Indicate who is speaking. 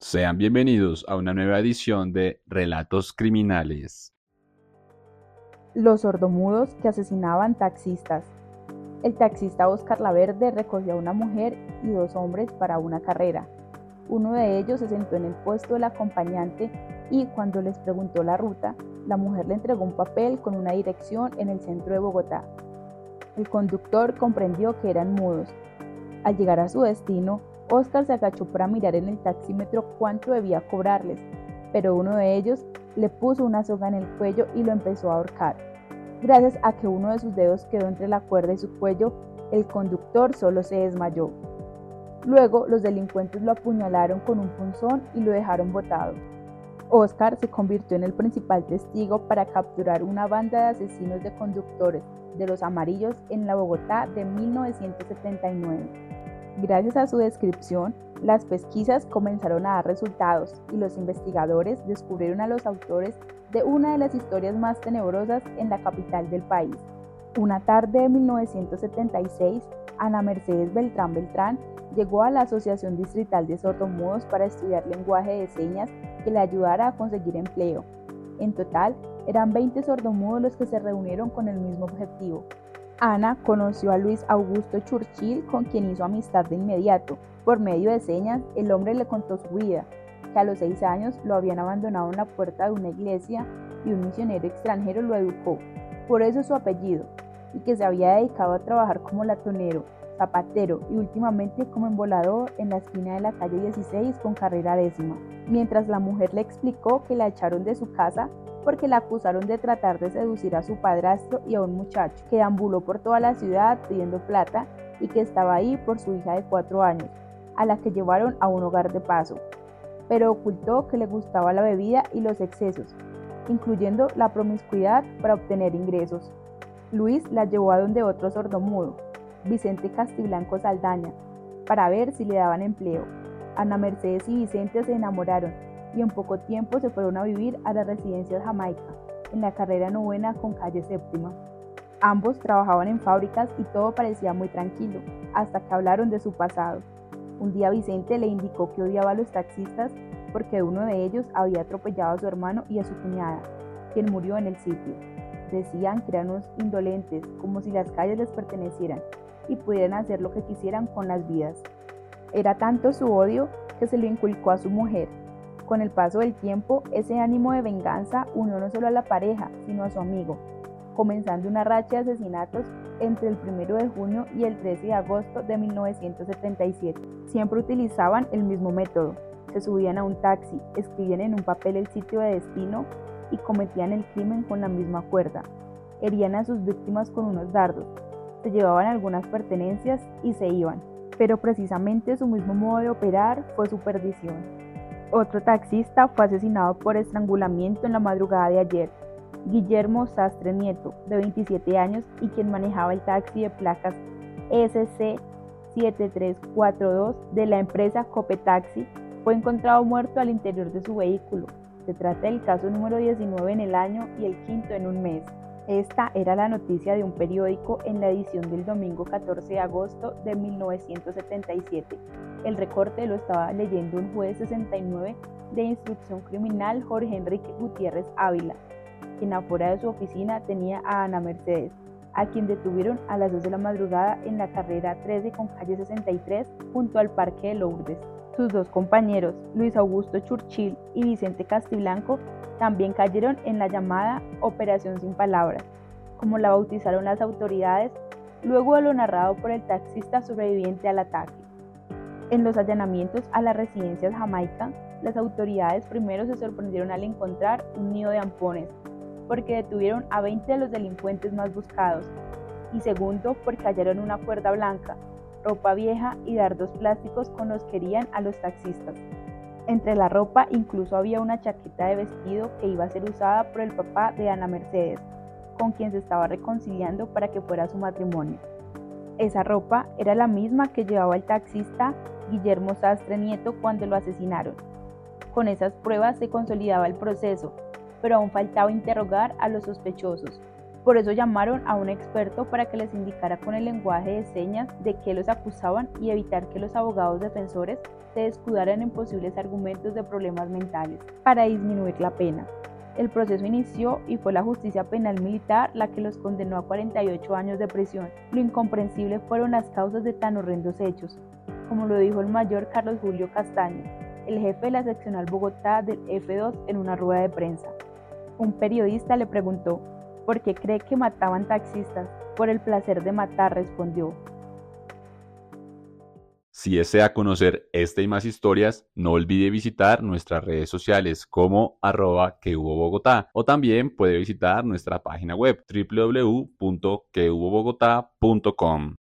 Speaker 1: Sean bienvenidos a una nueva edición de Relatos Criminales.
Speaker 2: Los sordomudos que asesinaban taxistas. El taxista Oscar Laverde recogió a una mujer y dos hombres para una carrera. Uno de ellos se sentó en el puesto del acompañante y cuando les preguntó la ruta, la mujer le entregó un papel con una dirección en el centro de Bogotá. El conductor comprendió que eran mudos. Al llegar a su destino, Oscar se agachó para mirar en el taxímetro cuánto debía cobrarles, pero uno de ellos le puso una soga en el cuello y lo empezó a ahorcar. Gracias a que uno de sus dedos quedó entre la cuerda y su cuello, el conductor solo se desmayó. Luego los delincuentes lo apuñalaron con un punzón y lo dejaron botado. Oscar se convirtió en el principal testigo para capturar una banda de asesinos de conductores de los amarillos en la Bogotá de 1979. Gracias a su descripción, las pesquisas comenzaron a dar resultados y los investigadores descubrieron a los autores de una de las historias más tenebrosas en la capital del país. Una tarde de 1976, Ana Mercedes Beltrán Beltrán llegó a la Asociación Distrital de Sordomudos para estudiar lenguaje de señas que le ayudara a conseguir empleo. En total, eran 20 sordomudos los que se reunieron con el mismo objetivo, Ana conoció a Luis Augusto Churchill, con quien hizo amistad de inmediato. Por medio de señas, el hombre le contó su vida, que a los seis años lo habían abandonado en la puerta de una iglesia y un misionero extranjero lo educó, por eso su apellido, y que se había dedicado a trabajar como latonero, zapatero y últimamente como embolador en la esquina de la calle 16 con carrera décima. Mientras la mujer le explicó que la echaron de su casa porque la acusaron de tratar de seducir a su padrastro y a un muchacho que ambuló por toda la ciudad pidiendo plata y que estaba ahí por su hija de cuatro años, a la que llevaron a un hogar de paso, pero ocultó que le gustaba la bebida y los excesos, incluyendo la promiscuidad para obtener ingresos. Luis la llevó a donde otro sordomudo, Vicente Castiblanco Saldaña, para ver si le daban empleo. Ana Mercedes y Vicente se enamoraron y en poco tiempo se fueron a vivir a la residencia de Jamaica, en la carrera novena con calle séptima. Ambos trabajaban en fábricas y todo parecía muy tranquilo, hasta que hablaron de su pasado. Un día Vicente le indicó que odiaba a los taxistas porque uno de ellos había atropellado a su hermano y a su cuñada, quien murió en el sitio. Decían que eran unos indolentes, como si las calles les pertenecieran y pudieran hacer lo que quisieran con las vidas. Era tanto su odio que se lo inculcó a su mujer, con el paso del tiempo, ese ánimo de venganza unió no solo a la pareja, sino a su amigo, comenzando una racha de asesinatos entre el 1 de junio y el 13 de agosto de 1977. Siempre utilizaban el mismo método. Se subían a un taxi, escribían en un papel el sitio de destino y cometían el crimen con la misma cuerda. Herían a sus víctimas con unos dardos, se llevaban algunas pertenencias y se iban. Pero precisamente su mismo modo de operar fue su perdición. Otro taxista fue asesinado por estrangulamiento en la madrugada de ayer. Guillermo Sastre Nieto, de 27 años y quien manejaba el taxi de placas SC7342 de la empresa Copetaxi, fue encontrado muerto al interior de su vehículo. Se trata del caso número 19 en el año y el quinto en un mes. Esta era la noticia de un periódico en la edición del domingo 14 de agosto de 1977. El recorte lo estaba leyendo un juez 69 de instrucción criminal Jorge Enrique Gutiérrez Ávila, quien afuera de su oficina tenía a Ana Mercedes, a quien detuvieron a las 2 de la madrugada en la carrera 13 con calle 63 junto al Parque de Lourdes. Sus dos compañeros, Luis Augusto Churchill y Vicente Castiblanco, también cayeron en la llamada Operación Sin Palabras, como la bautizaron las autoridades, luego de lo narrado por el taxista sobreviviente al ataque. En los allanamientos a las residencias Jamaica, las autoridades primero se sorprendieron al encontrar un nido de ampones, porque detuvieron a 20 de los delincuentes más buscados, y segundo porque hallaron una cuerda blanca, ropa vieja y dardos plásticos con los que herían a los taxistas. Entre la ropa incluso había una chaqueta de vestido que iba a ser usada por el papá de Ana Mercedes, con quien se estaba reconciliando para que fuera su matrimonio. Esa ropa era la misma que llevaba el taxista Guillermo Sastre Nieto cuando lo asesinaron. Con esas pruebas se consolidaba el proceso, pero aún faltaba interrogar a los sospechosos, Por eso llamaron a un experto para que les indicara con el lenguaje de señas de qué los acusaban y evitar que los abogados defensores se escudaran en posibles argumentos de problemas mentales para disminuir la pena. El proceso inició y fue la justicia penal militar la que los condenó a 48 años de prisión. Lo incomprensible fueron las causas de tan horrendos hechos, como lo dijo el mayor Carlos Julio Castaño, el jefe de la seccional Bogotá del F2 en una rueda de prensa. Un periodista le preguntó, ¿por qué cree que mataban taxistas? Por el placer de matar, respondió.
Speaker 1: Si desea conocer esta y más historias, no olvide visitar nuestras redes sociales como arroba que hubo Bogotá o también puede visitar nuestra página web www.quehubobogotá.com.